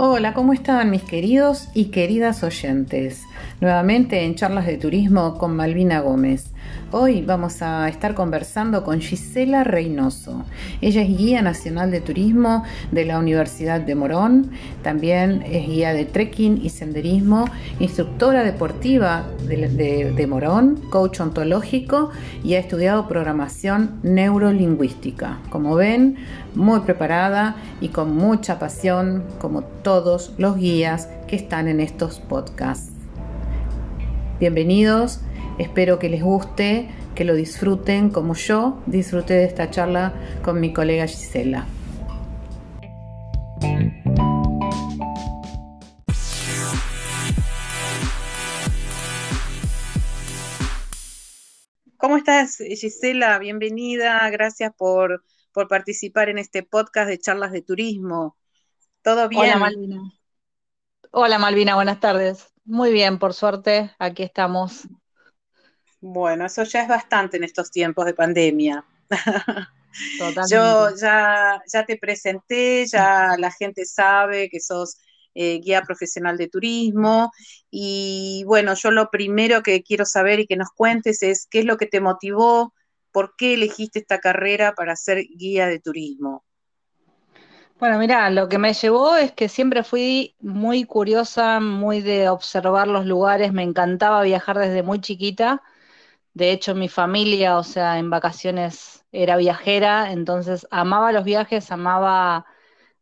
Hola, ¿cómo están mis queridos y queridas oyentes? Nuevamente en charlas de turismo con Malvina Gómez. Hoy vamos a estar conversando con Gisela Reynoso. Ella es guía nacional de turismo de la Universidad de Morón, también es guía de trekking y senderismo, instructora deportiva de, de Morón, coach ontológico y ha estudiado programación neurolingüística. Como ven, muy preparada y con mucha pasión, como todos los guías que están en estos podcasts. Bienvenidos, espero que les guste, que lo disfruten como yo disfruté de esta charla con mi colega Gisela. ¿Cómo estás, Gisela? Bienvenida, gracias por, por participar en este podcast de charlas de turismo. ¿Todo bien? Hola, Malvina. Hola, Malvina, buenas tardes. Muy bien, por suerte, aquí estamos. Bueno, eso ya es bastante en estos tiempos de pandemia. Totalmente. Yo ya, ya te presenté, ya la gente sabe que sos eh, guía profesional de turismo y bueno, yo lo primero que quiero saber y que nos cuentes es qué es lo que te motivó, por qué elegiste esta carrera para ser guía de turismo. Bueno, mira, lo que me llevó es que siempre fui muy curiosa, muy de observar los lugares, me encantaba viajar desde muy chiquita. De hecho, mi familia, o sea, en vacaciones era viajera, entonces amaba los viajes, amaba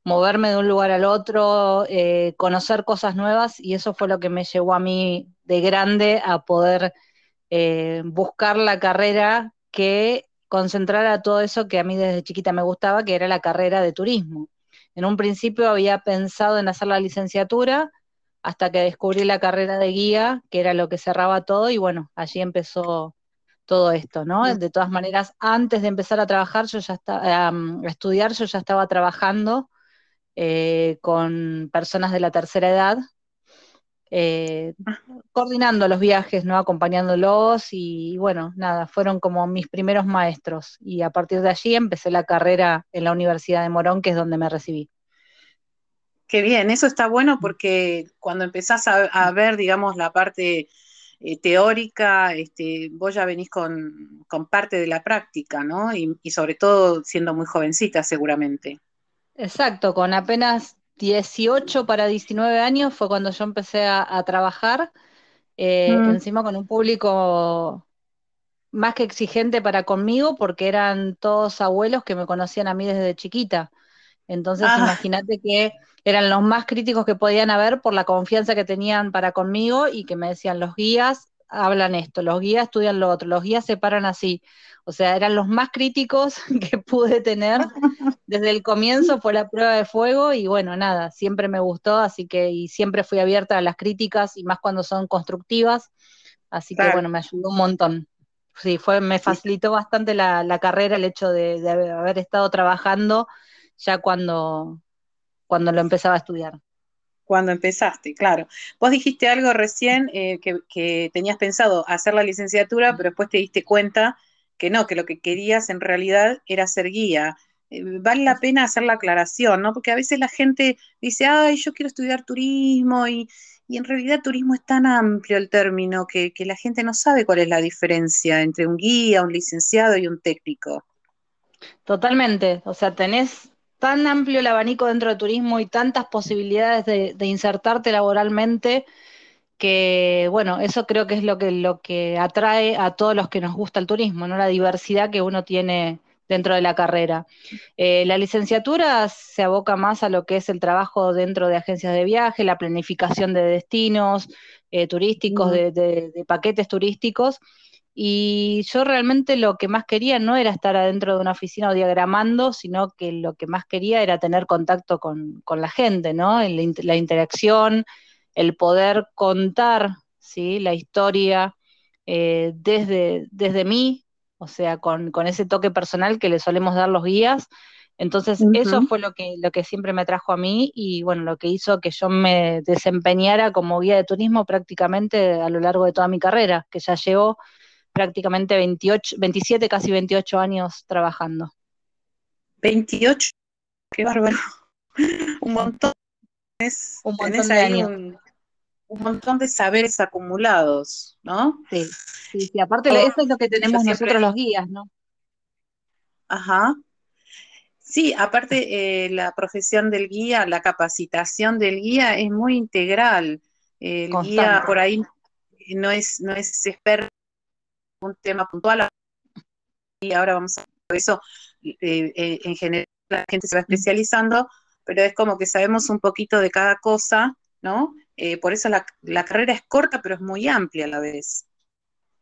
moverme de un lugar al otro, eh, conocer cosas nuevas y eso fue lo que me llevó a mí de grande a poder eh, buscar la carrera que concentrara todo eso que a mí desde chiquita me gustaba, que era la carrera de turismo. En un principio había pensado en hacer la licenciatura hasta que descubrí la carrera de guía, que era lo que cerraba todo, y bueno, allí empezó todo esto, ¿no? De todas maneras, antes de empezar a trabajar, yo ya estaba, a estudiar, yo ya estaba trabajando eh, con personas de la tercera edad, eh, coordinando los viajes, ¿no? Acompañándolos y bueno, nada, fueron como mis primeros maestros y a partir de allí empecé la carrera en la Universidad de Morón, que es donde me recibí. Qué bien, eso está bueno porque cuando empezás a, ver, digamos, la parte eh, teórica, este, vos ya venís con, parte de la práctica, ¿no? Y, y sobre todo siendo muy jovencita seguramente. Exacto, con apenas 18 para 19 años fue cuando yo empecé a, trabajar, eh, mm. encima con un público más que exigente para conmigo, porque eran todos abuelos que me conocían a mí desde chiquita. Entonces, ah. imagínate que eran los más críticos que podían haber por la confianza que tenían para conmigo y que me decían, los guías hablan esto, los guías estudian lo otro, los guías se paran así. O sea, eran los más críticos que pude tener. Desde el comienzo fue la prueba de fuego y bueno, nada, siempre me gustó, así que y siempre fui abierta a las críticas y más cuando son constructivas. Así que bueno, me ayudó un montón. Sí, fue, me facilitó bastante la, carrera el hecho de, haber estado trabajando ya cuando, cuando lo empezaba a estudiar cuando empezaste, claro. Vos dijiste algo recién eh, que, tenías pensado hacer la licenciatura, pero después te diste cuenta que no, que lo que querías en realidad era ser guía. Eh, vale la pena hacer la aclaración, ¿no? Porque a veces la gente dice, ay, yo quiero estudiar turismo y, en realidad turismo es tan amplio el término que, que, la gente no sabe cuál es la diferencia entre un guía, un licenciado y un técnico. Totalmente, o sea, tenés tan amplio el abanico dentro de turismo y tantas posibilidades de, insertarte laboralmente que, bueno, eso creo que es lo que, lo que atrae a todos los que nos gusta el turismo, ¿no? La diversidad que uno tiene dentro de la carrera. Eh, la licenciatura se aboca más a lo que es el trabajo dentro de agencias de viaje, la planificación de destinos eh, turísticos, de, paquetes turísticos, y yo realmente lo que más quería no era estar adentro de una oficina o diagramando, sino que lo que más quería era tener contacto con, la gente, ¿no? La, interacción, el poder contar ¿sí? la historia eh, desde, desde mí, o sea, con, ese toque personal que le solemos dar los guías. Entonces, eso fue lo que, lo que siempre me trajo a mí y bueno, lo que hizo que yo me desempeñara como guía de turismo prácticamente a lo largo de toda mi carrera, que ya llevo prácticamente 28, 27, casi 28 años trabajando. 28, qué bárbaro, un montón. un montón de años. Un, montón de saberes acumulados, ¿no? Sí, sí, sí. aparte eso es lo que tenemos nosotros los guías, ¿no? Ajá. Sí, aparte eh, la profesión del guía, la capacitación del guía es muy integral. El guía por ahí no es, no es experto un tema puntual. Y ahora vamos a ver eso. Eh, eh, en general la gente se va especializando, pero es como que sabemos un poquito de cada cosa, ¿no? Eh, por eso la, carrera es corta, pero es muy amplia a la vez.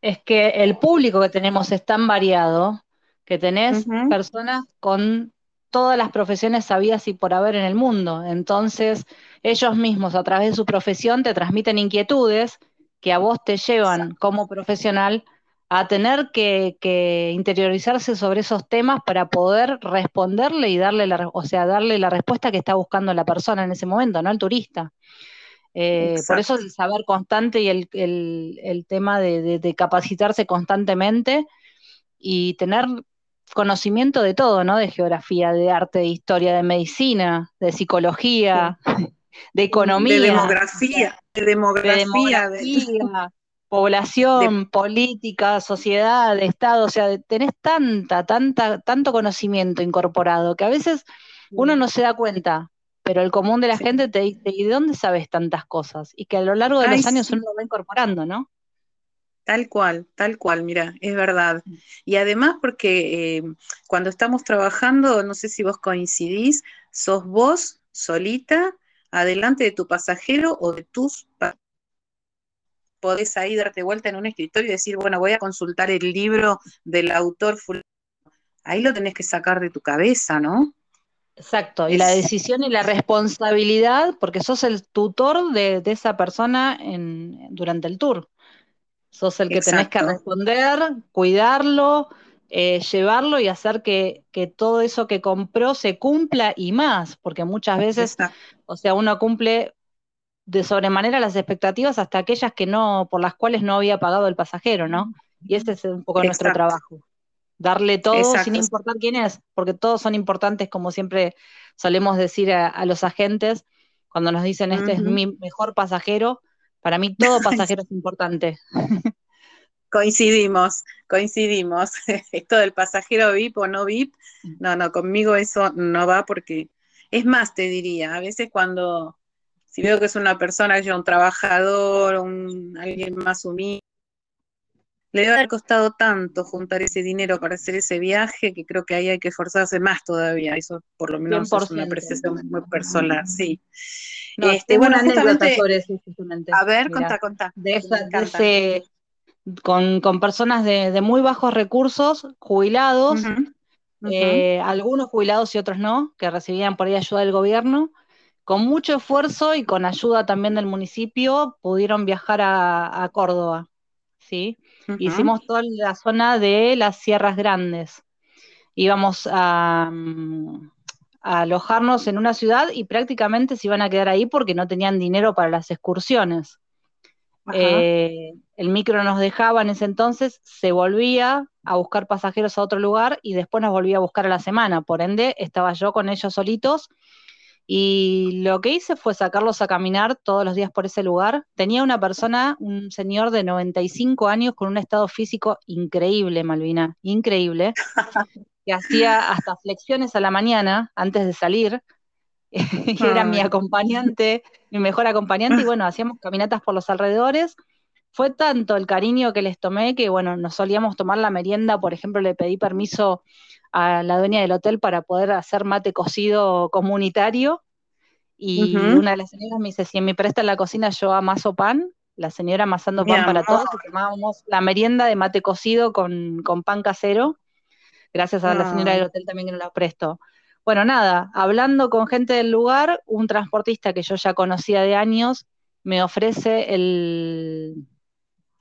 Es que el público que tenemos es tan variado que tenés personas con todas las profesiones sabidas y por haber en el mundo. Entonces, ellos mismos a través de su profesión te transmiten inquietudes que a vos te llevan como profesional a tener que, interiorizarse sobre esos temas para poder responderle y darle la, o sea, darle la respuesta que está buscando la persona en ese momento, ¿no? El turista. Eh, por eso el saber constante y el, tema de, capacitarse constantemente y tener conocimiento de todo, ¿no? De geografía, de arte, de historia, de medicina, de psicología, de economía. De demografía, de demografía. De población, política, sociedad, Estado, o sea, tenés tanta, tanta, tanto conocimiento incorporado que a veces uno no se da cuenta, pero el común de la gente te dice, ¿y de dónde sabes tantas cosas? Y que a lo largo de los años uno lo va incorporando, ¿no? Tal cual, tal cual, mira, es verdad. Mm. Y además porque eh, cuando estamos trabajando, no sé si vos coincidís, sos vos solita adelante de tu pasajero o de tus podés ahí darte vuelta en un escritorio y decir, bueno, voy a consultar el libro del autor Ahí lo tenés que sacar de tu cabeza, ¿no? Exacto, y la decisión y la responsabilidad, porque sos el tutor de, esa persona en, durante el tour. Sos el que tenés que responder, cuidarlo, eh, llevarlo y hacer que, todo eso que compró se cumpla y más, porque muchas veces, o sea, uno cumple de sobremanera las expectativas hasta aquellas que no, por las cuales no había pagado el pasajero, ¿no? Y ese es un poco nuestro trabajo. Darle todo sin importar quién es, porque todos son importantes, como siempre solemos decir a, los agentes, cuando nos dicen este es mi mejor pasajero, para mí todo pasajero es importante. Coincidimos, coincidimos. Esto del pasajero VIP o no VIP, no, no, conmigo eso no va porque, es más, te diría, a veces cuando si veo que es una persona, ya un trabajador, un, alguien más humilde, le debe haber costado tanto juntar ese dinero para hacer ese viaje que creo que ahí hay que esforzarse más todavía. Eso por lo menos es una apreciación muy personal, sí. este, bueno, justamente, A ver, contá, contá. con, personas de, muy bajos recursos, jubilados, eh, algunos jubilados y otros no, que recibían por ahí ayuda del gobierno, con mucho esfuerzo y con ayuda también del municipio pudieron viajar a, Córdoba. ¿sí? Hicimos toda la zona de las Sierras Grandes. Íbamos a, mm, alojarnos en una ciudad y prácticamente se iban a quedar ahí porque no tenían dinero para las excursiones. Eh, el micro nos dejaba en ese entonces, se volvía a buscar pasajeros a otro lugar y después nos volvía a buscar a la semana. Por ende, estaba yo con ellos solitos y lo que hice fue sacarlos a caminar todos los días por ese lugar. Tenía una persona, un señor de 95 años con un estado físico increíble, Malvina, increíble, que hacía hasta flexiones a la mañana antes de salir. Era mi acompañante, mi mejor acompañante, y bueno, hacíamos caminatas por los alrededores. Fue tanto el cariño que les tomé que, bueno, nos solíamos tomar la merienda, por ejemplo, le pedí permiso a la dueña del hotel para poder hacer mate cocido comunitario. Y una de las señoras me dice, si me presta en la cocina yo amaso pan, la señora amasando pan para todos, tomábamos la merienda de mate cocido con, pan casero, gracias a la señora del hotel también que nos la prestó. Bueno, nada, hablando con gente del lugar, un transportista que yo ya conocía de años me ofrece el,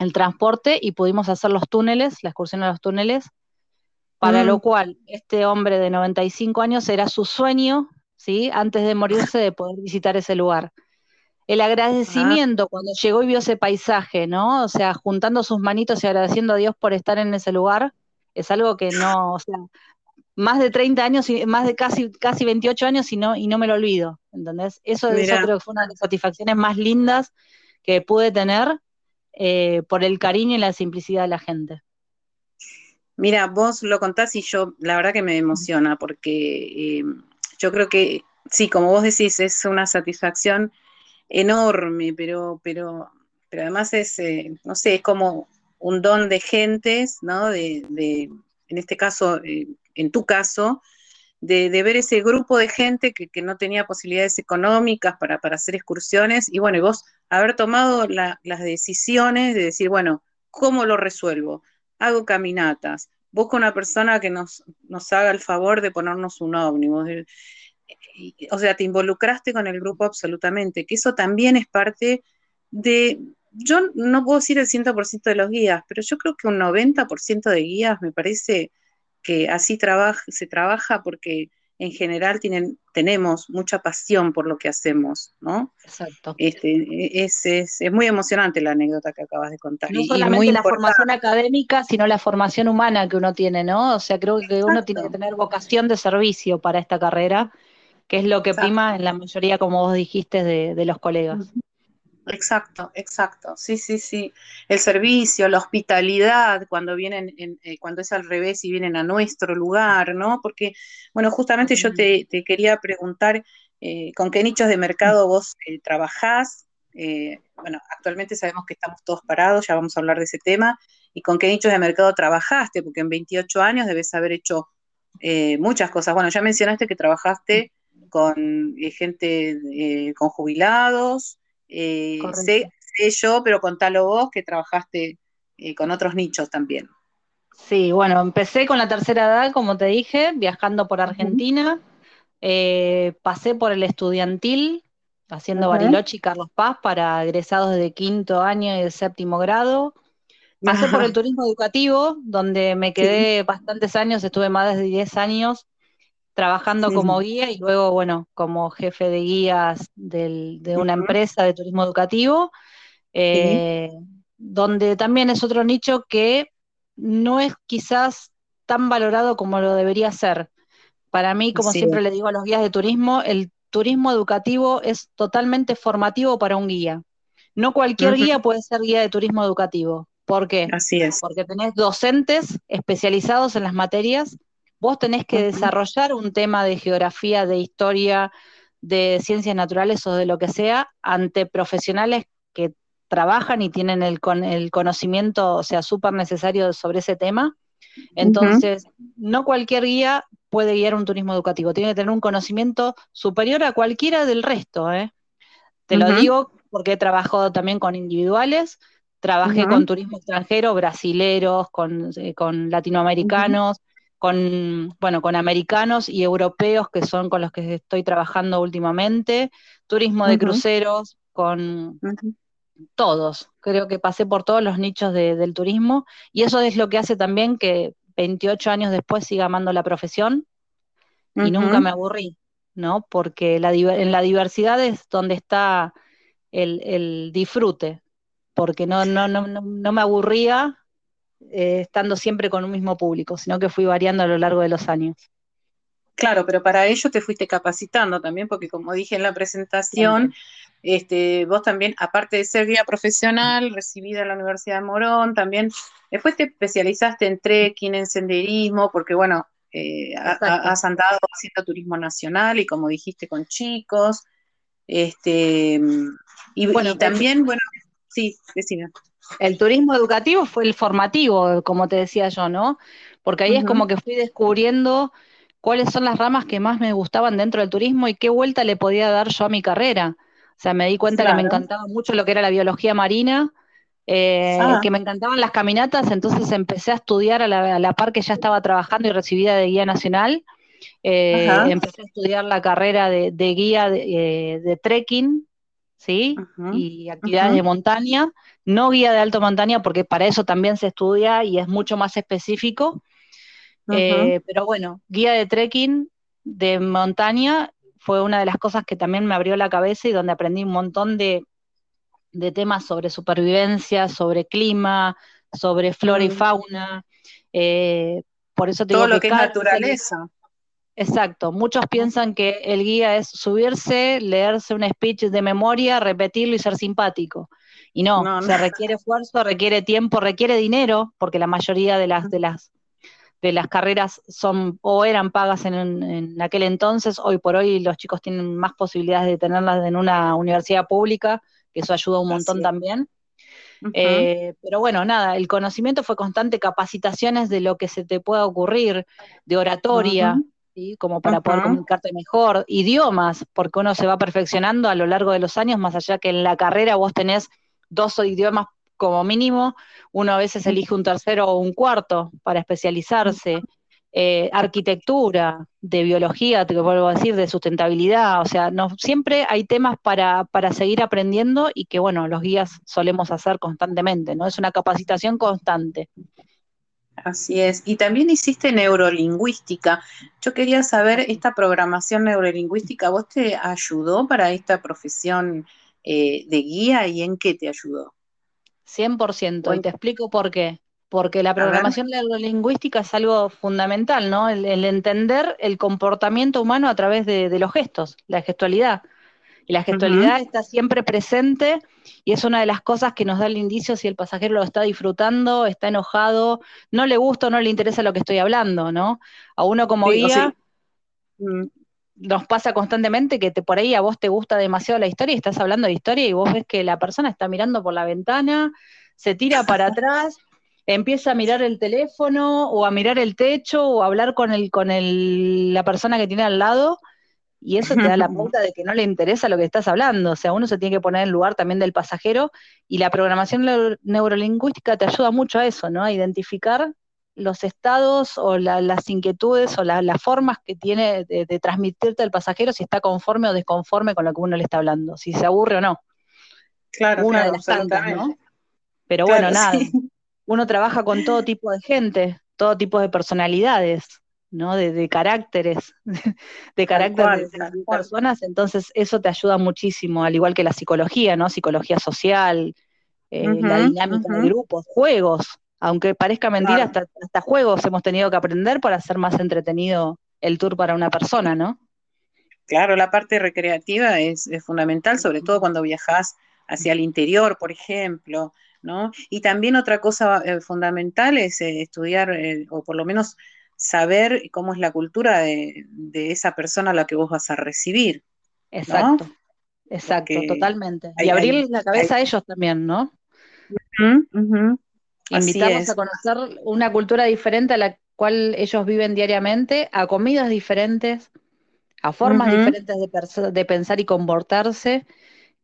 el transporte y pudimos hacer los túneles, la excursión a los túneles, para lo mm. cual este hombre de 95 años era su sueño, ¿sí? Antes de morirse, de poder visitar ese lugar. El agradecimiento ah. cuando llegó y vio ese paisaje, ¿no? O sea, juntando sus manitos y agradeciendo a Dios por estar en ese lugar, es algo que no, o sea, más de 30 años, más de casi, casi 28 años y no, y no me lo olvido. ¿entendés? Eso, eso creo que fue una de las satisfacciones más lindas que pude tener eh, por el cariño y la simplicidad de la gente. Mira, vos lo contás y yo la verdad que me emociona porque eh, yo creo que sí, como vos decís, es una satisfacción enorme, pero, pero, pero además es, eh, no sé, es como un don de gentes, ¿no? De, de en este caso, en tu caso, de, ver ese grupo de gente que, no tenía posibilidades económicas para, hacer excursiones y bueno, y vos haber tomado las decisiones de decir, bueno, ¿cómo lo resuelvo? Hago caminatas, busco una persona que nos, nos haga el favor de ponernos un ómnibus. O sea, te involucraste con el grupo absolutamente, que eso también es parte de, yo no puedo decir el 100% de los guías, pero yo creo que un 90% de guías me parece que así se trabaja porque en general tienen, tenemos mucha pasión por lo que hacemos, ¿no? Exacto. Este, es, es, muy emocionante la anécdota que acabas de contar. No solamente la formación académica, sino la formación humana que uno tiene, ¿no? O sea, creo que uno tiene que tener vocación de servicio para esta carrera, que es lo que prima en la mayoría, como vos dijiste, de, los colegas. Exacto, exacto. Sí, sí, sí. El servicio, la hospitalidad, cuando vienen, eh, cuando es al revés y vienen a nuestro lugar, ¿no? Porque, bueno, justamente yo te, quería preguntar eh, con qué nichos de mercado vos eh, trabajás. bueno, actualmente sabemos que estamos todos parados, ya vamos a hablar de ese tema. ¿Y con qué nichos de mercado trabajaste? Porque en 28 años debes haber hecho muchas cosas. Bueno, ya mencionaste que trabajaste con gente, con jubilados. Eh, sé, yo, pero contalo vos que trabajaste eh, con otros nichos también. Sí, bueno, empecé con la tercera edad, como te dije, viajando por Argentina. Eh, pasé por el estudiantil, haciendo Bariloche y Carlos Paz para egresados de quinto año y de séptimo grado. Pasé por el turismo educativo, donde me quedé bastantes años, estuve más de 10 años trabajando como guía y luego, bueno, como jefe de guías de una empresa de turismo educativo, eh, donde también es otro nicho que no es quizás tan valorado como lo debería ser. Para mí, como siempre le digo a los guías de turismo, el turismo educativo es totalmente formativo para un guía. No cualquier guía puede ser guía de turismo educativo. ¿Por qué? Así es. Porque tenés docentes especializados en las materias Vos tenés que desarrollar un tema de geografía, de historia, de ciencias naturales o de lo que sea ante profesionales que trabajan y tienen el, el conocimiento, o sea, súper necesario sobre ese tema. Entonces, no cualquier guía puede guiar un turismo educativo, tiene que tener un conocimiento superior a cualquiera del resto. ¿eh? Te lo digo porque he trabajado también con individuales, trabajé con turismo extranjero, brasileros, con, eh, con latinoamericanos, con, bueno, con americanos y europeos que son con los que estoy trabajando últimamente, turismo de cruceros, con todos. Creo que pasé por todos los nichos del turismo. Y eso es lo que hace también que 28 años después siga amando la profesión. Y nunca me aburrí, ¿no? Porque la, en la diversidad es donde está el, el disfrute, porque no, no, no, no me aburría eh, estando siempre con un mismo público, sino que fui variando a lo largo de los años. Claro, pero para ello te fuiste capacitando también, porque como dije en la presentación, este, vos también, aparte de ser guía profesional, recibida en la Universidad de Morón, también después te especializaste en trekking, en senderismo, porque bueno, eh, has andado haciendo turismo nacional y como dijiste con chicos, este, y, bueno, también, bueno, sí, decime. El turismo educativo fue el formativo, como te decía yo, ¿no? Porque ahí es como que fui descubriendo cuáles son las ramas que más me gustaban dentro del turismo y qué vuelta le podía dar yo a mi carrera. O sea, me di cuenta que me encantaba mucho lo que era la biología marina, eh, ah. que me encantaban las caminatas, entonces empecé a estudiar a la, par que ya estaba trabajando y recibida de guía nacional. Eh, empecé a estudiar la carrera de, guía de, eh, de trekking, ¿sí? y actividades de montaña, no guía de alto montaña porque para eso también se estudia y es mucho más específico. Eh, pero bueno, guía de trekking de montaña fue una de las cosas que también me abrió la cabeza y donde aprendí un montón de, temas sobre supervivencia, sobre clima, sobre flora y fauna. Eh, Por eso Todo lo que es naturaleza. Exacto, muchos piensan que el guía es subirse, leerse un speech de memoria, repetirlo y ser simpático. Y no, se requiere esfuerzo, requiere tiempo, requiere dinero, porque la mayoría de las, de las, de las carreras son o eran pagas en, aquel entonces, hoy por hoy los chicos tienen más posibilidades de tenerlas en una universidad pública, que eso ayuda un montón también. Eh, pero bueno, nada, el conocimiento fue constante, capacitaciones de lo que se te pueda ocurrir, de oratoria, como para poder comunicarte mejor, idiomas, porque uno se va perfeccionando a lo largo de los años, más allá que en la carrera vos tenés dos idiomas como mínimo, uno a veces elige un tercero o un cuarto para especializarse. Eh, arquitectura, de biología, te vuelvo a decir, de sustentabilidad, o sea, no, siempre hay temas para, para seguir aprendiendo y que, bueno, los guías solemos hacer constantemente, ¿no? Es una capacitación constante. Así es. Y también hiciste neurolingüística. Yo quería saber, esta programación neurolingüística, ¿vos te ayudó para esta profesión eh, de guía y en qué te ayudó? 100%, y te explico por qué. Porque la programación neurolingüística es algo fundamental, ¿no? El, entender el comportamiento humano a través de los gestos, la gestualidad. Y la gestualidad está siempre presente y es una de las cosas que nos da el indicio si el pasajero lo está disfrutando, está enojado, no le gusta o no le interesa lo que estoy hablando, ¿no? A uno como guía nos pasa constantemente que te, por ahí a vos te gusta demasiado la historia y estás hablando de historia y vos ves que la persona está mirando por la ventana, se tira para atrás, empieza a mirar el teléfono o a mirar el techo o a hablar con, el, con el, la persona que tiene al lado y eso te da la pauta de que no le interesa lo que estás hablando. O sea, uno se tiene que poner en el lugar también del pasajero y la programación neurolingüística te ayuda mucho a eso, ¿no? A identificar los estados o las inquietudes o las formas que tiene de, transmitirte al pasajero si está conforme o desconforme con lo que uno le está hablando, si se aburre o no. Claro, Una de las tantas, ¿no? Pero bueno, nada, uno trabaja con todo tipo de gente, todo tipo de personalidades. ¿no? De, caracteres, de caracteres de, las personas, entonces eso te ayuda muchísimo, al igual que la psicología, ¿no? Psicología social, eh, la dinámica de grupos, juegos, aunque parezca mentira, hasta, juegos hemos tenido que aprender para hacer más entretenido el tour para una persona, ¿no? Claro, la parte recreativa es, fundamental, sobre todo cuando viajas hacia el interior, por ejemplo, ¿no? Y también otra cosa eh, fundamental es eh, estudiar, o por lo menos saber cómo es la cultura de, esa persona a la que vos vas a recibir. Exacto, exacto, totalmente. y abrir la cabeza a ellos también, ¿no? Invitarlos a conocer una cultura diferente a la cual ellos viven diariamente, a comidas diferentes, a formas diferentes de, de, pensar y comportarse,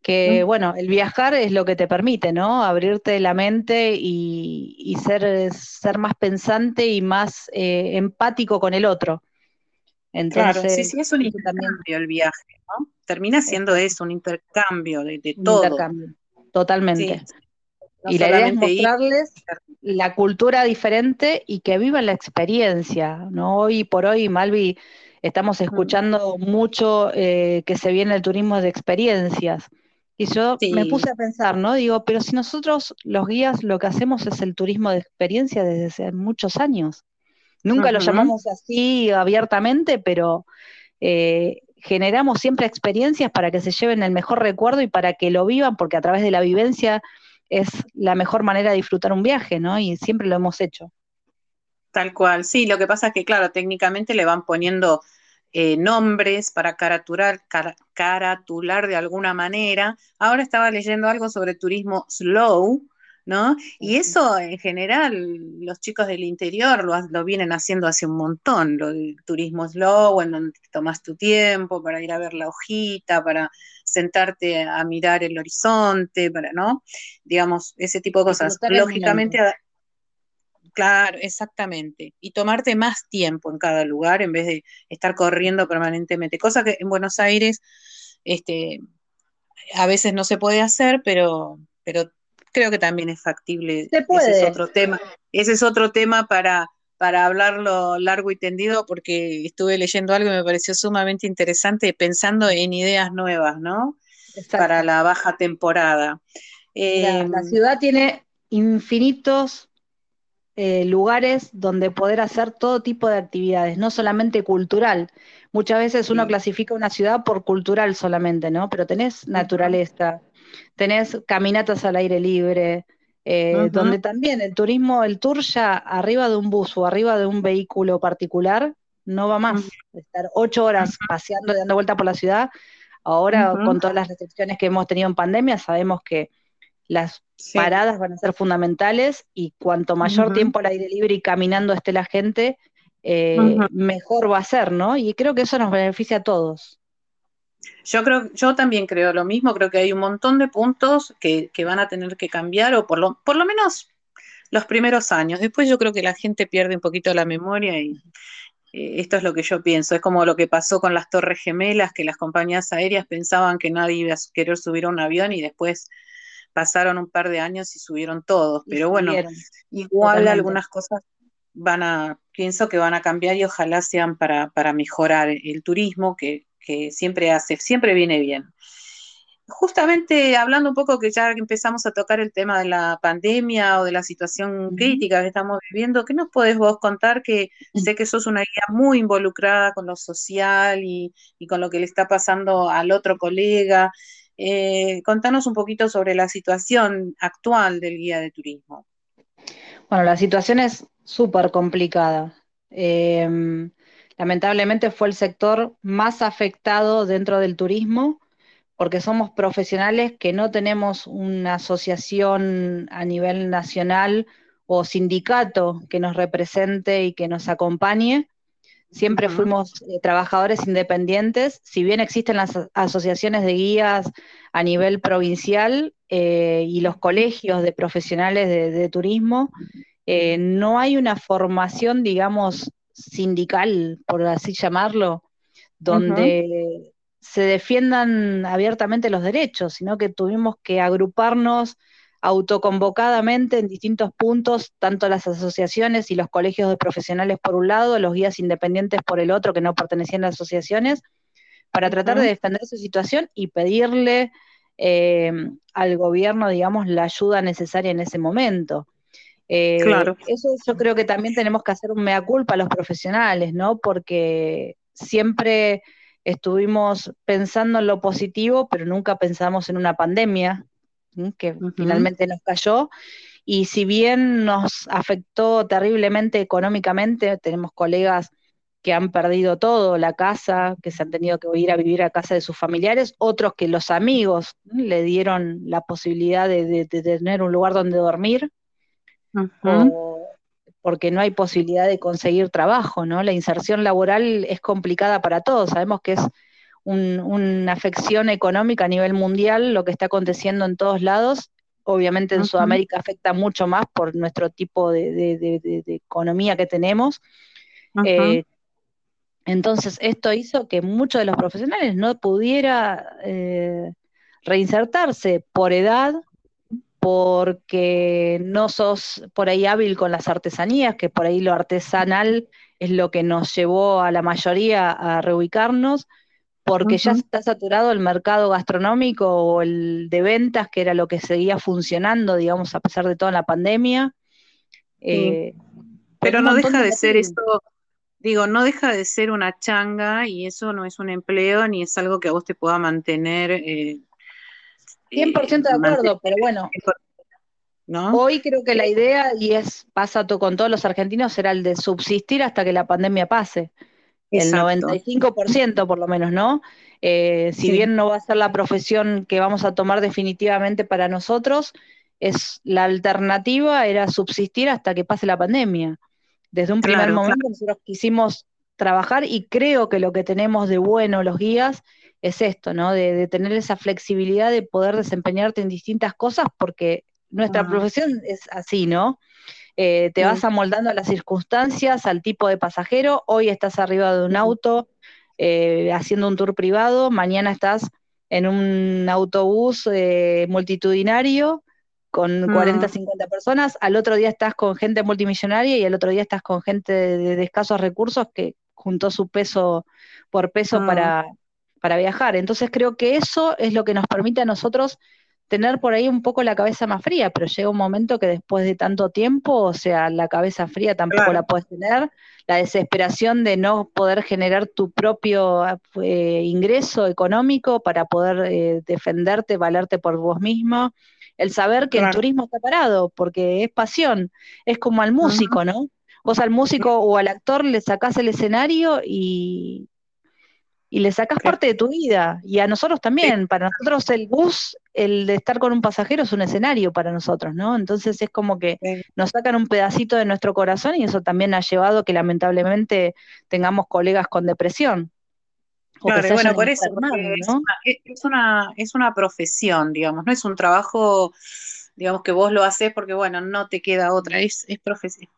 que bueno, el viajar es lo que te permite, ¿no? Abrirte la mente y, ser, ser más pensante y más eh, empático con el otro. Entonces, claro, sí, sí, es un intercambio el viaje, ¿no? Termina siendo eso, un intercambio de, de todo. Intercambio, totalmente. Y la idea es mostrarles la cultura diferente y que vivan la experiencia, ¿no? Hoy por hoy, Malvi, estamos escuchando mucho eh, que se viene el turismo de experiencias. Y yo me puse a pensar, ¿no? Digo, pero si nosotros los guías lo que hacemos es el turismo de experiencia desde hace muchos años. Nunca lo llamamos así abiertamente, pero eh, generamos siempre experiencias para que se lleven el mejor recuerdo y para que lo vivan, porque a través de la vivencia es la mejor manera de disfrutar un viaje, ¿no? Y siempre lo hemos hecho. Tal cual, sí, lo que pasa es que, claro, técnicamente le van poniendo eh, nombres para caratular, caratular de alguna manera. Ahora estaba leyendo algo sobre turismo slow, ¿no? Y eso en general los chicos del interior lo, vienen haciendo hace un montón, lo del turismo slow, en donde tomas tu tiempo para ir a ver la hojita, para sentarte a mirar el horizonte, para, ¿no? Digamos, ese tipo de cosas. Lógicamente, Claro, exactamente. Y tomarte más tiempo en cada lugar en vez de estar corriendo permanentemente. Cosa que en Buenos Aires este, a veces no se puede hacer, pero, pero creo que también es factible. Se puede. Ese es otro tema. Ese es otro tema para, para hablarlo largo y tendido, porque estuve leyendo algo y me pareció sumamente interesante, pensando en ideas nuevas, ¿no? Para la baja temporada. la em, ciudad tiene infinitos eh, lugares donde poder hacer todo tipo de actividades, no solamente cultural. Muchas veces uno clasifica una ciudad por cultural solamente, ¿no? Pero tenés naturaleza, tenés caminatas al aire libre, eh, donde también el turismo, el tour ya arriba de un bus o arriba de un vehículo particular, no va más. Estar ocho horas paseando, dando vuelta por la ciudad. Ahora, con todas las restricciones que hemos tenido en pandemia, sabemos que las paradas van a ser fundamentales y cuanto mayor tiempo al aire libre y caminando esté la gente, eh, mejor va a ser, ¿no? Y creo que eso nos beneficia a todos. Yo creo, yo también creo lo mismo, creo que hay un montón de puntos que, van a tener que cambiar, o por lo, por lo menos los primeros años. Después yo creo que la gente pierde un poquito la memoria y eh, esto es lo que yo pienso. Es como lo que pasó con las Torres Gemelas, que las compañías aéreas pensaban que nadie iba a querer subir a un avión y después pasaron un par de años y subieron todos. Pero bueno, igual algunas cosas van a, pienso que van a cambiar y ojalá sean para, para mejorar el turismo, que, que siempre hace, siempre viene bien. Justamente hablando un poco que ya empezamos a tocar el tema de la pandemia o de la situación crítica que estamos viviendo, ¿qué nos podés vos contar? Que sé que sos una guía muy involucrada con lo social y, con lo que le está pasando al otro colega. Eh, contanos un poquito sobre la situación actual del guía de turismo. Bueno, la situación es súper complicada. Eh, lamentablemente fue el sector más afectado dentro del turismo porque somos profesionales que no tenemos una asociación a nivel nacional o sindicato que nos represente y que nos acompañe. Siempre fuimos eh, trabajadores independientes, si bien existen las asociaciones de guías a nivel provincial eh, y los colegios de profesionales de, turismo, eh, no hay una formación, digamos, sindical, por así llamarlo, donde se defiendan abiertamente los derechos, sino que tuvimos que agruparnos autoconvocadamente en distintos puntos, tanto las asociaciones y los colegios de profesionales por un lado, los guías independientes por el otro, que no pertenecían a asociaciones, para tratar de defender su situación y pedirle eh, al gobierno, digamos, la ayuda necesaria en ese momento. Eh, claro. Eso yo creo que también tenemos que hacer un mea culpa a los profesionales, ¿no? Porque siempre estuvimos pensando en lo positivo, pero nunca pensamos en una pandemia que finalmente nos cayó. Y si bien nos afectó terriblemente económicamente, tenemos colegas que han perdido todo, la casa, que se han tenido que ir a vivir a casa de sus familiares, otros que los amigos le dieron la posibilidad de tener un lugar donde dormir porque no hay posibilidad de conseguir trabajo, ¿no? La inserción laboral es complicada para todos, sabemos que es una afección económica a nivel mundial lo que está aconteciendo en todos lados, obviamente en Sudamérica afecta mucho más por nuestro tipo de, economía que tenemos. Eh, entonces, esto hizo que muchos de los profesionales no pudiera eh, reinsertarse por edad, porque no sos por ahí hábil con las artesanías, que por ahí lo artesanal es lo que nos llevó a la mayoría a reubicarnos, porque ya está saturado el mercado gastronómico o el de ventas, que era lo que seguía funcionando, digamos, a pesar de toda la pandemia. Eh, Pero no deja de, ser esto, digo, no deja de ser una changa y eso no es un empleo ni es algo que a vos te pueda mantener. Eh, 100% de acuerdo, pero bueno. Hoy creo que la idea, y es pasa con todos los argentinos, será el de subsistir hasta que la pandemia pase. El 95% por lo menos, ¿no? Eh, si bien no va a ser la profesión que vamos a tomar definitivamente para nosotros, es la alternativa era subsistir hasta que pase la pandemia. Desde un primer momento nosotros quisimos trabajar y creo que lo que tenemos de bueno los guías es esto, ¿no? De, tener esa flexibilidad de poder desempeñarte en distintas cosas, porque nuestra profesión es así, ¿no? Eh, te vas amoldando a las circunstancias, al tipo de pasajero. Hoy estás arriba de un auto eh, haciendo un tour privado, mañana estás en un autobús eh, multitudinario con 40, 50 personas, al otro día estás con gente multimillonaria y al otro día estás con gente de, escasos recursos que juntó su peso por peso para, para viajar. Entonces creo que eso es lo que nos permite a nosotros tener por ahí un poco la cabeza más fría, pero llega un momento que después de tanto tiempo, o sea, la cabeza fría tampoco la puedes tener, la desesperación de no poder generar tu propio eh, ingreso económico para poder eh, defenderte, valerte por vos mismo, el saber que el turismo está parado, porque es pasión, es como al músico, ¿no? Vos al músico o al actor le sacás el escenario y, y le sacás parte de tu vida. Y a nosotros también, para nosotros el bus, el de estar con un pasajero es un escenario para nosotros, ¿no? Entonces es como que nos sacan un pedacito de nuestro corazón y eso también ha llevado que lamentablemente tengamos colegas con depresión. Claro, bueno, por eso, es, una, es, una, profesión, digamos, no es un trabajo, digamos, que vos lo haces porque, bueno, no te queda otra, es, es,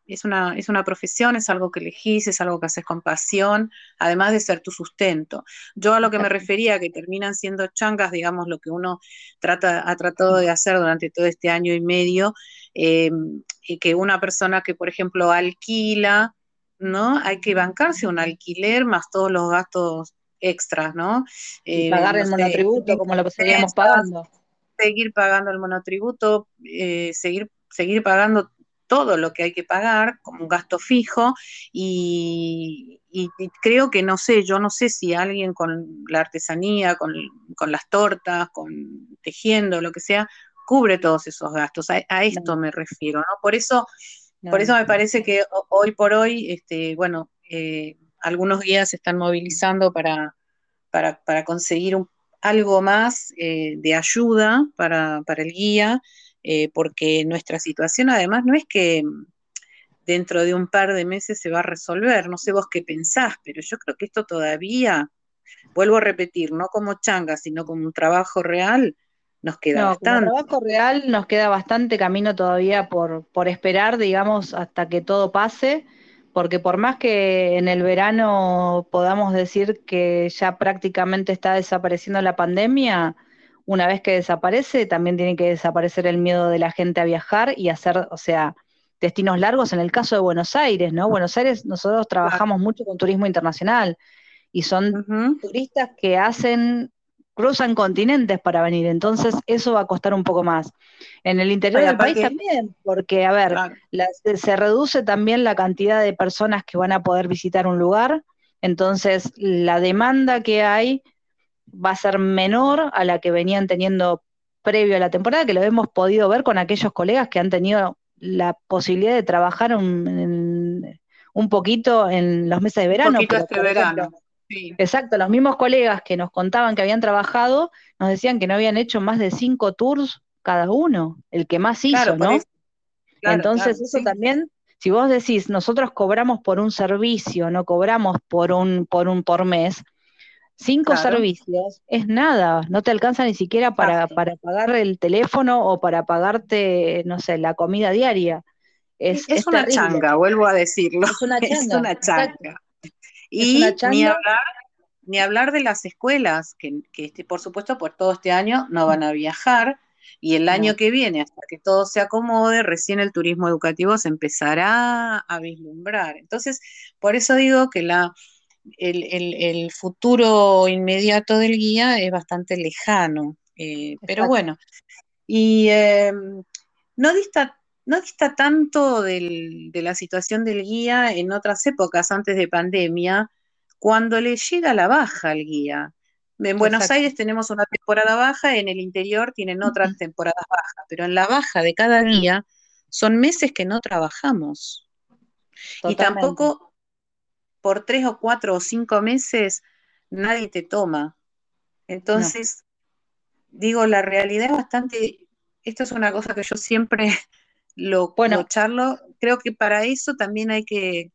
es, una, es una profesión, es algo que elegís, es algo que haces con pasión, además de ser tu sustento. Yo a lo que me refería, que terminan siendo changas, digamos, lo que uno trata, ha tratado de hacer durante todo este año y medio, em, y que una persona que, por ejemplo, alquila, ¿no? Hay que bancarse un alquiler más todos los gastos extras, ¿no? Eh, pagar el monotributo como lo seguíamos pagando. Seguir pagando el monotributo, eh, seguir, seguir pagando todo lo que hay que pagar como un gasto fijo y, creo que no sé, yo no sé si alguien con la artesanía, con, las tortas, con tejiendo, lo que sea, cubre todos esos gastos. A, esto me refiero, ¿no? Por eso, por eso me parece que hoy por hoy, este, bueno, eh, algunos guías se están movilizando para, para, conseguir algo más eh, de ayuda para, el guía, eh, porque nuestra situación además no es que dentro de un par de meses se va a resolver, no sé vos qué pensás, pero yo creo que esto todavía, vuelvo a repetir, no como changa, sino como un trabajo real, nos queda bastante. Como trabajo real nos queda bastante camino todavía por, por esperar, digamos, hasta que todo pase porque por más que en el verano podamos decir que ya prácticamente está desapareciendo la pandemia, una vez que desaparece, también tiene que desaparecer el miedo de la gente a viajar y hacer, o sea, destinos largos en el caso de Buenos Aires, ¿no? Buenos Aires, nosotros trabajamos mucho con turismo internacional y son turistas que hacen cruzan continentes para venir, entonces eso va a costar un poco más. En el interior del país también, porque, a ver, se reduce también la cantidad de personas que van a poder visitar un lugar, entonces la demanda que hay va a ser menor a la que venían teniendo previo a la temporada, que lo hemos podido ver con aquellos colegas que han tenido la posibilidad de trabajar un, un poquito en los meses de verano. Un este verano. Exacto, los mismos colegas que nos contaban que habían trabajado nos decían que no habían hecho más de cinco tours cada uno, el que más hizo, ¿no? Entonces eso también, si vos decís, nosotros cobramos por un servicio, no cobramos por un por un por mes, cinco servicios es nada, no te alcanza ni siquiera para, para pagar el teléfono o para pagarte, no sé, la comida diaria. Es, una changa, vuelvo a decirlo. Es una changa. Es una changa. Y ni hablar, ni hablar de las escuelas, que, este, por supuesto por todo este año no van a viajar, y el año que viene, hasta que todo se acomode, recién el turismo educativo se empezará a vislumbrar. Entonces, por eso digo que la, el, futuro inmediato del guía es bastante lejano. Eh, pero bueno, y em, no dista no dista tanto de la situación del guía en otras épocas antes de pandemia, cuando le llega la baja al guía. En Buenos Aires tenemos una temporada baja, en el interior tienen otras temporadas bajas, pero en la baja de cada guía son meses que no trabajamos. Y tampoco por tres o cuatro o cinco meses nadie te toma. Entonces, digo, la realidad es bastante, esto es una cosa que yo siempre lo, bueno, charlo, creo que para eso también hay que,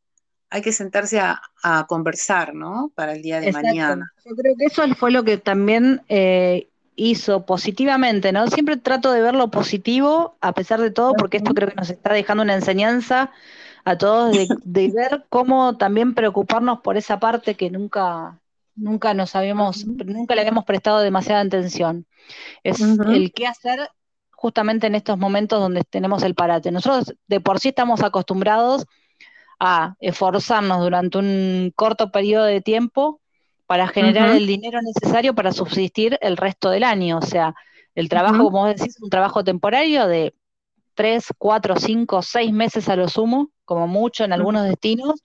hay que sentarse a, conversar, ¿no? Para el día de mañana. Yo creo que eso fue lo que también eh, hizo positivamente, ¿no? Siempre trato de ver lo positivo, a pesar de todo, porque esto creo que nos está dejando una enseñanza a todos de, ver cómo también preocuparnos por esa parte que nunca, nunca nos habíamos, nunca le habíamos prestado demasiada atención. Es el qué hacer justamente en estos momentos donde tenemos el parate. Nosotros de por sí estamos acostumbrados a esforzarnos durante un corto periodo de tiempo para generar el dinero necesario para subsistir el resto del año. O sea, El trabajo, como vos decís, un trabajo temporario de tres, cuatro, cinco, seis meses a lo sumo, como mucho en algunos destinos,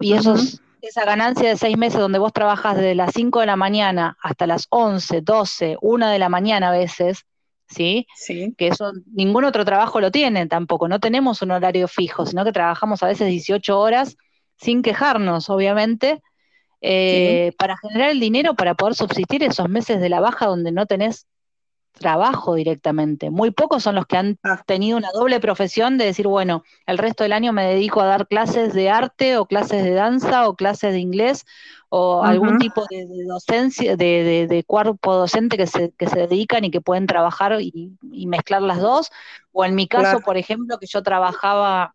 y esos, esa ganancia de seis meses donde vos trabajas desde las 5 de la mañana hasta las 11, 12, 1 de la mañana a veces, ¿sí? Sí. Que eso ningún otro trabajo lo tiene tampoco, no tenemos un horario fijo, sino que trabajamos a veces 18 horas sin quejarnos, obviamente, eh, para generar el dinero para poder subsistir esos meses de la baja donde no tenés trabajo directamente. Muy pocos son los que han ah. tenido una doble profesión de decir, bueno, el resto del año me dedico a dar clases de arte o clases de danza o clases de inglés o algún tipo de, docencia, de, cuerpo docente que se, que se dedican y que pueden trabajar y, mezclar las dos. O en mi caso, por ejemplo, que yo trabajaba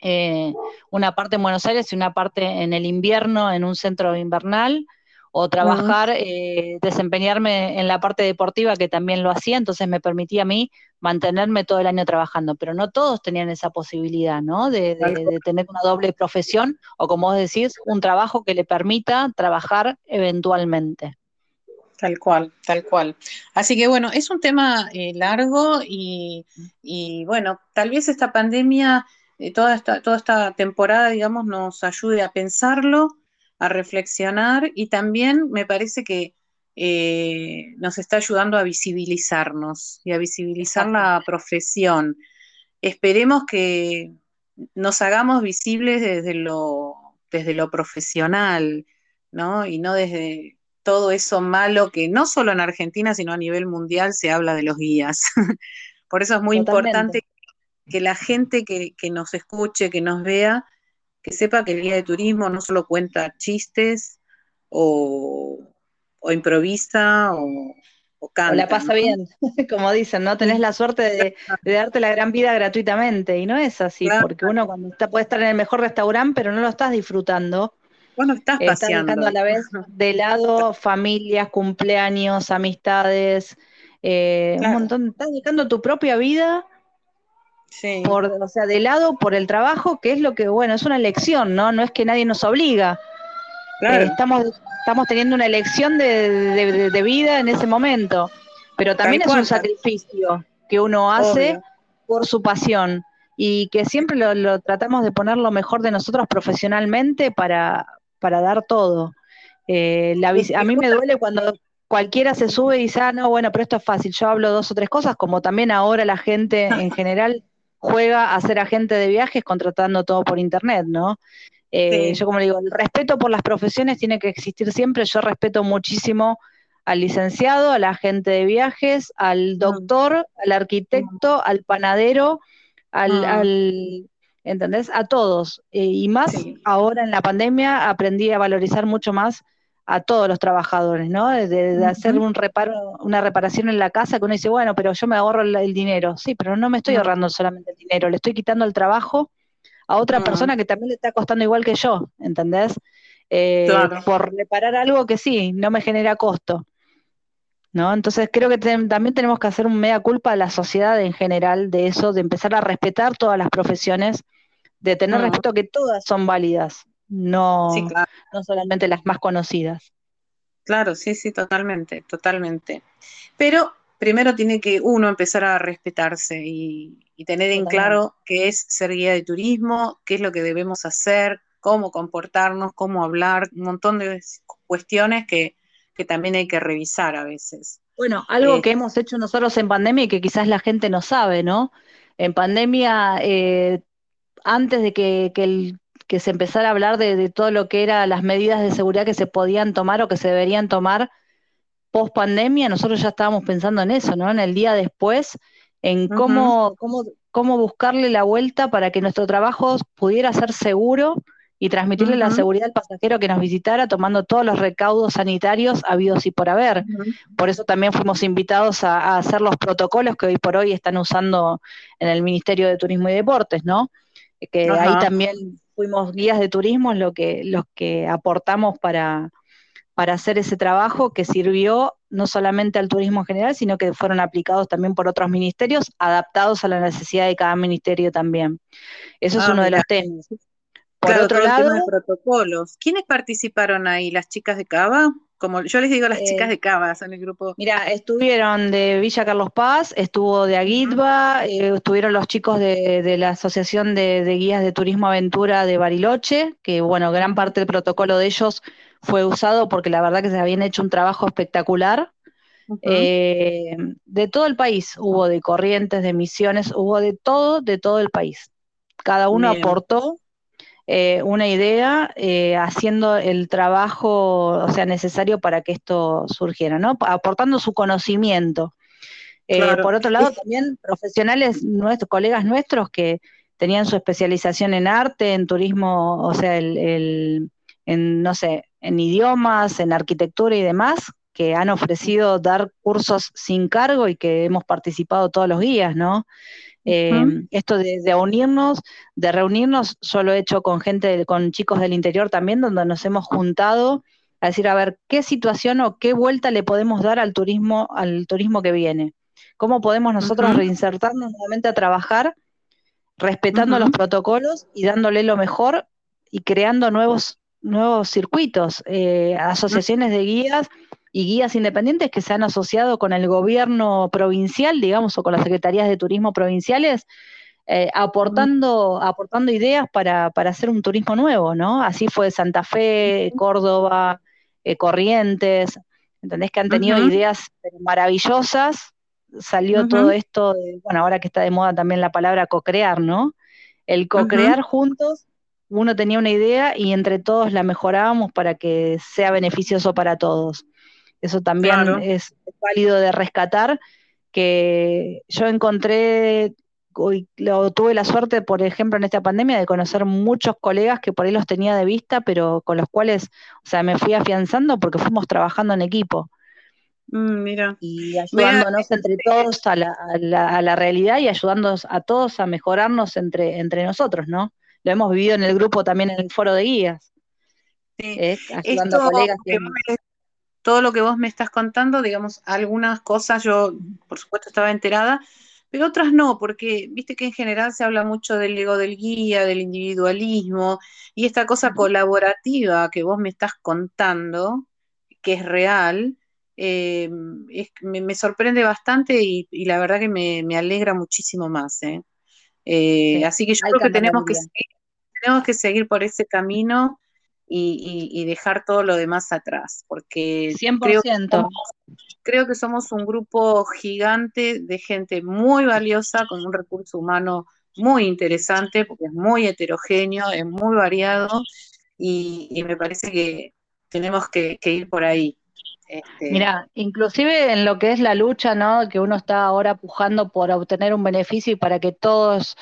eh, una parte en Buenos Aires y una parte en el invierno en un centro invernal o trabajar, eh, desempeñarme en la parte deportiva que también lo hacía, entonces me permitía a mí mantenerme todo el año trabajando, pero no todos tenían esa posibilidad, ¿no? De, tener una doble profesión o como vos decís, un trabajo que le permita trabajar eventualmente. Tal cual, tal cual. Así que bueno, es un tema eh, largo y, bueno, tal vez esta pandemia, eh, toda, esta, toda esta temporada, digamos, nos ayude a pensarlo a reflexionar y también me parece que eh, nos está ayudando a visibilizarnos y a visibilizar la profesión. Esperemos que nos hagamos visibles desde lo, desde lo profesional, ¿no? Y no desde todo eso malo que no solo en Argentina, sino a nivel mundial se habla de los guías. Por eso es muy importante que la gente que, que, nos escuche, que nos vea, que sepa que el guía de turismo no solo cuenta chistes o, improvisa o, canta. O la pasa bien, como dicen, ¿no? Tenés la suerte de, darte la gran vida gratuitamente y no es así, porque uno cuando está, puede estar en el mejor restaurante, pero no lo estás disfrutando. Bueno, estás paseando. Estás dejando a la vez de lado familias, cumpleaños, amistades, eh, un montón. Estás dejando tu propia vida por, o sea, de lado por el trabajo, que es lo que, bueno, es una elección, ¿no? No es que nadie nos obliga. Eh, estamos, estamos teniendo una elección de, vida en ese momento, pero también es un sacrificio que uno hace por su pasión y que siempre lo, tratamos de poner lo mejor de nosotros profesionalmente para, para dar todo. Eh, a mí me duele cuando cualquiera se sube y dice, ah, no, bueno, pero esto es fácil, yo hablo dos o tres cosas, como también ahora la gente en general juega a ser agente de viajes contratando todo por internet, ¿no? Eh, yo como le digo, el respeto por las profesiones tiene que existir siempre. Yo respeto muchísimo al licenciado, al agente de viajes, al mm. doctor, al arquitecto, mm. al panadero, al, mm. al ¿entendés? A todos. Eh, y más ahora en la pandemia aprendí a valorizar mucho más a todos los trabajadores, ¿no? De, hacer un reparo, una reparación en la casa que uno dice, bueno, pero yo me ahorro el, dinero. Sí, pero no me estoy ahorrando solamente el dinero, le estoy quitando el trabajo a otra persona que también le está costando igual que yo, ¿entendés? Eh, por reparar algo que sí, no me genera costo. ¿No? Entonces creo que también tenemos que hacer un mea culpa a la sociedad en general de eso, de empezar a respetar todas las profesiones, de tener respeto que todas son válidas no, no solamente las más conocidas. Claro, sí, sí, totalmente, totalmente. Pero primero tiene que uno empezar a respetarse y, tener en claro qué es ser guía de turismo, qué es lo que debemos hacer, cómo comportarnos, cómo hablar, un montón de cuestiones que, también hay que revisar a veces. Bueno, algo eh, que hemos hecho nosotros en pandemia y que quizás la gente no sabe, ¿no? En pandemia, eh, antes de que, que, el que se empezara a hablar de, todo lo que eran las medidas de seguridad que se podían tomar o que se deberían tomar post pandemia, nosotros ya estábamos pensando en eso, ¿no? En el día después, en cómo, cómo, cómo buscarle la vuelta para que nuestro trabajo pudiera ser seguro y transmitirle la seguridad al pasajero que nos visitara tomando todos los recaudos sanitarios habidos y por haber. Por eso también fuimos invitados a, a, hacer los protocolos que hoy por hoy están usando en el Ministerio de Turismo y Deportes, ¿no? Que ahí también fuimos guías de turismo lo que, los que aportamos para, para hacer ese trabajo que sirvió no solamente al turismo en general, sino que fueron aplicados también por otros ministerios, adaptados a la necesidad de cada ministerio también. Eso es ah, uno de los temas. Por otro lado, protocolos. ¿Quiénes participaron ahí? ¿Las chicas de Cava? Como yo les digo a las chicas eh, de Cava, son el grupo. Mira, estuvieron de Villa Carlos Paz, estuvo de Aguitba, eh, estuvieron los chicos de, la Asociación de, Guías de Turismo Aventura de Bariloche, que bueno, gran parte del protocolo de ellos fue usado porque la verdad que se habían hecho un trabajo espectacular. Eh, de todo el país, hubo de corrientes, de misiones, hubo de todo, de todo el país. Cada uno aportó eh, una idea eh, haciendo el trabajo o sea, necesario para que esto surgiera, ¿no? Aportando su conocimiento. Eh, por otro lado, también profesionales, nuestros, colegas nuestros que tenían su especialización en arte, en turismo, o sea, el, en, no sé, en idiomas, en arquitectura y demás, que han ofrecido dar cursos sin cargo y que hemos participado todos los días, ¿no? Eh, esto de, unirnos, de reunirnos, yo lo he hecho con gente, con chicos del interior también, donde nos hemos juntado a decir, a ver, qué situación o qué vuelta le podemos dar al turismo, al turismo que viene. ¿Cómo podemos nosotros reinsertarnos nuevamente a trabajar, respetando los protocolos y dándole lo mejor y creando nuevos, nuevos circuitos, eh, asociaciones de guías y guías independientes que se han asociado con el gobierno provincial, digamos, o con las secretarías de turismo provinciales, eh, aportando, aportando ideas para, hacer un turismo nuevo, ¿no? Así fue Santa Fe, Córdoba, eh, Corrientes, ¿entendés? Que han tenido ideas maravillosas. Salió todo esto, bueno, ahora que está de moda también la palabra co-crear, ¿no? El co-crear juntos uno tenía una idea y entre todos la mejorábamos para que sea beneficioso para todos. Eso también es válido de rescatar, que yo encontré, lo, tuve la suerte, por ejemplo, en esta pandemia, de conocer muchos colegas que por ahí los tenía de vista, pero con los cuales, o sea, me fui afianzando porque fuimos trabajando en equipo. Mm, mira. Y ayudándonos entre todos a la, a, la, realidad y ayudándonos a todos a mejorarnos entre, entre nosotros, ¿no? Lo hemos vivido en el grupo también en el foro de guías. Sí. ¿eh? Ayudando a colegas todo lo que vos me estás contando, digamos, algunas cosas yo, por supuesto, estaba enterada, pero otras no, porque viste que en general se habla mucho del ego del guía, del individualismo, y esta cosa colaborativa que vos me estás contando, que es real, eh, me, sorprende bastante y, la verdad que me, alegra muchísimo más. ¿eh? Eh, así que yo creo que tenemos que, tenemos que seguir por ese camino y, dejar todo lo demás atrás, porque 100%. Creo, que somos, creo que somos un grupo gigante de gente muy valiosa, con un recurso humano muy interesante, porque es muy heterogéneo, es muy variado, y, me parece que tenemos que, ir por ahí. Este... Mira, inclusive en lo que es la lucha, ¿no? Que uno está ahora pujando por obtener un beneficio y para que todos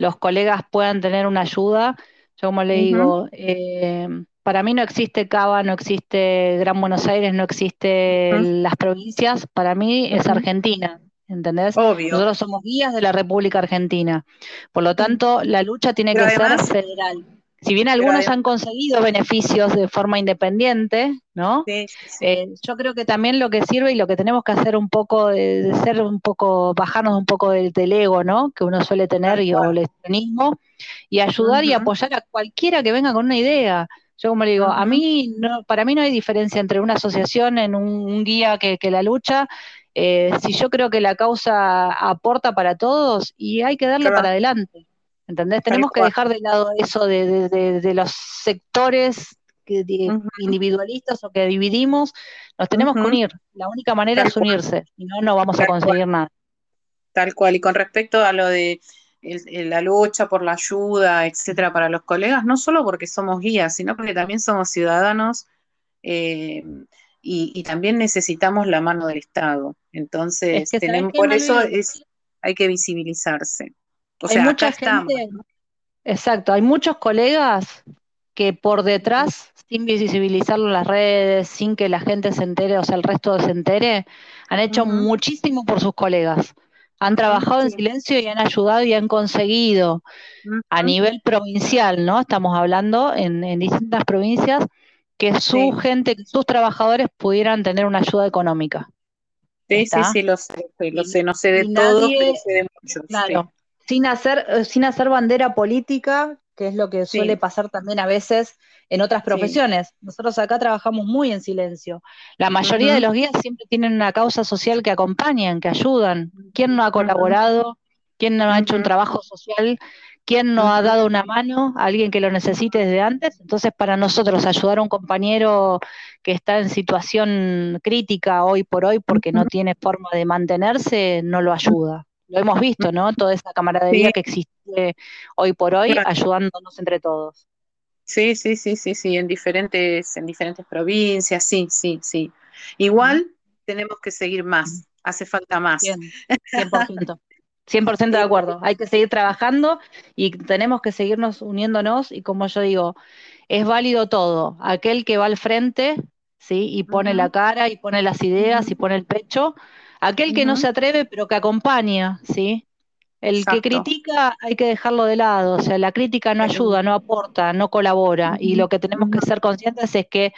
los colegas puedan tener una ayuda, yo como le digo, eh, para mí no existe Cava, no existe Gran Buenos Aires, no existe las provincias, para mí es Argentina. ¿Entendés? Obvio. Nosotros somos guías de la República Argentina. Por lo tanto, la lucha tiene que ser federal. Si bien algunos han conseguido beneficios de forma independiente, ¿no? Eh, yo creo que también lo que sirve y lo que tenemos que hacer un poco de, ser un poco, bajarnos un poco del, ego, ¿no? Que uno suele tener y, o el extremismo, y ayudar y apoyar a cualquiera que venga con una idea. Yo como le digo, a mí no, para mí no hay diferencia entre una asociación en un, guía que, la lucha. Eh, si yo creo que la causa aporta para todos y hay que darle para adelante. ¿Entendés? Tenemos que dejar de lado eso de, los sectores individualistas o que dividimos, nos tenemos que unir. La única manera es unirse, si no, no vamos a conseguir nada. Tal cual. Y con respecto a lo de la lucha por la ayuda, etcétera, para los colegas, no solo porque somos guías, sino porque también somos ciudadanos eh, y, también necesitamos la mano del Estado. Entonces, tenemos, por eso es, hay que visibilizarse hay mucha gente, exacto, hay muchos colegas que por detrás, sin visibilizarlo en las redes, sin que la gente se entere, o sea, el resto se entere, han hecho muchísimo por sus colegas. Han trabajado en silencio y han ayudado y han conseguido a nivel provincial, ¿no? Estamos hablando en, distintas provincias, que su gente, que sus trabajadores pudieran tener una ayuda económica. Sí, sí, sí, lo sé, lo sé, no sé de todo, pero sé de muchos. Claro, sin hacer, eh, sin hacer bandera política, que es lo que suele pasar también a veces en otras profesiones. Nosotros acá trabajamos muy en silencio. La mayoría de los guías siempre tienen una causa social que acompañan, que ayudan. ¿Quién no ha colaborado? ¿Quién no ha hecho un trabajo social? ¿Quién no ha dado una mano a alguien que lo necesite desde antes? Entonces, para nosotros ayudar a un compañero que está en situación crítica hoy por hoy porque no tiene forma de mantenerse, no lo ayuda. Lo hemos visto, ¿no? Toda esa camaradería que existe hoy por hoy, ayudándonos entre todos. Sí, sí, sí, sí, sí, en diferentes, en diferentes provincias, sí, sí, sí. Igual tenemos que seguir más, hace falta más. 100%. 100% de acuerdo. Hay que seguir trabajando y tenemos que seguirnos uniéndonos y como yo digo, es válido todo. Aquel que va al frente, ¿sí? Y pone la cara y pone las ideas y pone el pecho. Aquel que no se atreve pero que acompaña, ¿sí? El que critica hay que dejarlo de lado, o sea, la crítica no ayuda, no aporta, no colabora, y lo que tenemos que ser conscientes es que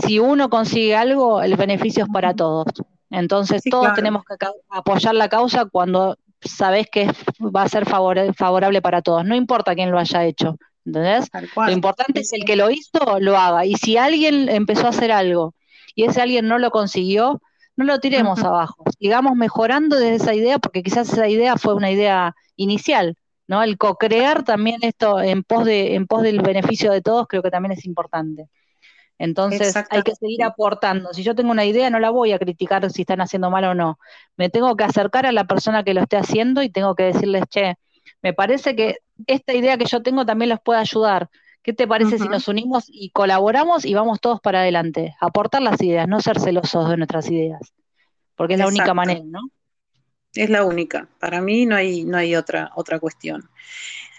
si uno consigue algo, el beneficio es para todos. Entonces, todos tenemos que apoyar la causa cuando sabes que va a ser favorable para todos, no importa quién lo haya hecho, ¿entendés? Lo importante es el que lo hizo, lo haga, y si alguien empezó a hacer algo y ese alguien no lo consiguió, no lo tiremos abajo, sigamos mejorando desde esa idea, porque quizás esa idea fue una idea inicial, ¿no? El co-crear también esto en pos, de, en pos del beneficio de todos creo que también es importante. Entonces hay que seguir aportando. Si yo tengo una idea, no la voy a criticar si están haciendo mal o no. Me tengo que acercar a la persona que lo esté haciendo y tengo que decirles, che, me parece que esta idea que yo tengo también los puede ayudar. ¿Qué te parece si nos unimos y colaboramos y vamos todos para adelante? Aportar las ideas, no ser celosos de nuestras ideas, porque es la única manera, ¿no? Es la única. Para mí no hay, no hay otra, otra cuestión.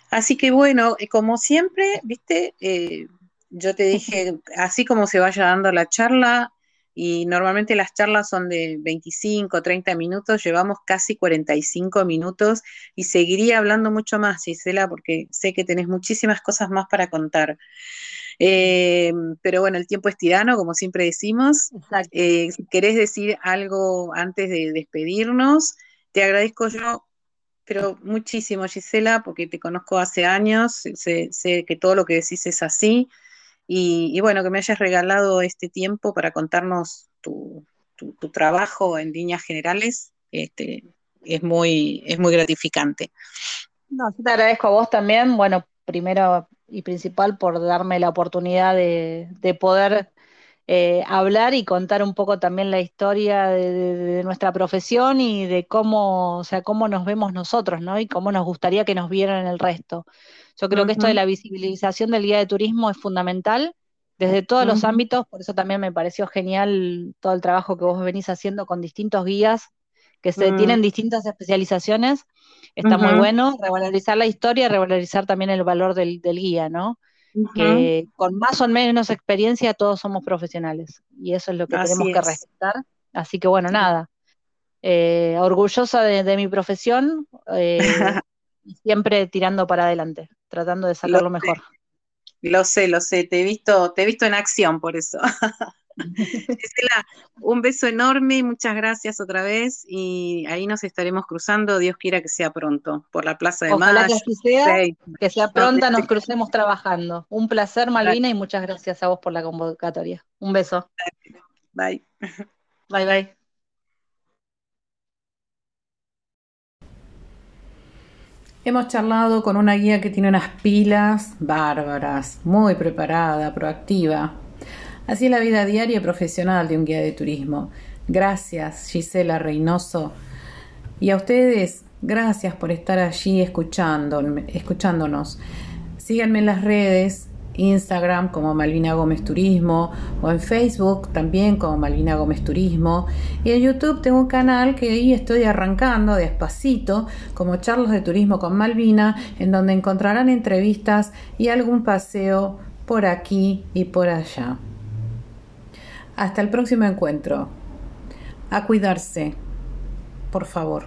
Así que bueno, eh, como siempre, viste, eh, yo te dije, así como se vaya dando la charla, y normalmente las charlas son de 25, 30 minutos, llevamos casi 45 minutos y seguiría hablando mucho más, Gisela, porque sé que tenés muchísimas cosas más para contar. Eh, pero bueno, el tiempo es tirano, como siempre decimos. Eh, si querés decir algo antes de despedirnos, te agradezco yo, pero muchísimo, Gisela, porque te conozco hace años, sé, sé que todo lo que decís es así. Y, bueno, que me hayas regalado este tiempo para contarnos tu, trabajo en líneas generales, este, es, muy, es muy gratificante. No, te agradezco a vos también, bueno, primero y principal por darme la oportunidad de, poder eh, hablar y contar un poco también la historia de, nuestra profesión y de cómo, o sea, cómo nos vemos nosotros, ¿no? Y cómo nos gustaría que nos vieran el resto. Yo creo que esto de la visibilización del guía de turismo es fundamental desde todos los ámbitos, por eso también me pareció genial todo el trabajo que vos venís haciendo con distintos guías que se mm. tienen distintas especializaciones. Está muy bueno revalorizar la historia, revalorizar también el valor del, guía, ¿no? Que con más o menos experiencia todos somos profesionales y eso es lo que tenemos que respetar. Así que bueno, nada, eh, orgullosa de, mi profesión, eh, siempre tirando para adelante tratando de sacarlo mejor. Lo sé, lo sé, te he visto, te he visto en acción por eso. un beso enorme, muchas gracias otra vez y ahí nos estaremos cruzando, Dios quiera que sea pronto, por la Plaza de Ojalá Que, sea, que sea pronta, nos crucemos trabajando. Un placer, Malvina, y muchas gracias a vos por la convocatoria. Un beso. Bye. Bye, bye. Hemos charlado con una guía que tiene unas pilas bárbaras, muy preparada, proactiva. Así es la vida diaria y profesional de un guía de turismo. Gracias, Gisela Reynoso. Y a ustedes, gracias por estar allí escuchándonos. Síganme en las redes, Instagram como Malvina Gómez Turismo o en Facebook también como Malvina Gómez Turismo y en YouTube tengo un canal que ahí estoy arrancando despacito como charlas de turismo con Malvina en donde encontrarán entrevistas y algún paseo por aquí y por allá. Hasta el próximo encuentro. A cuidarse, por favor.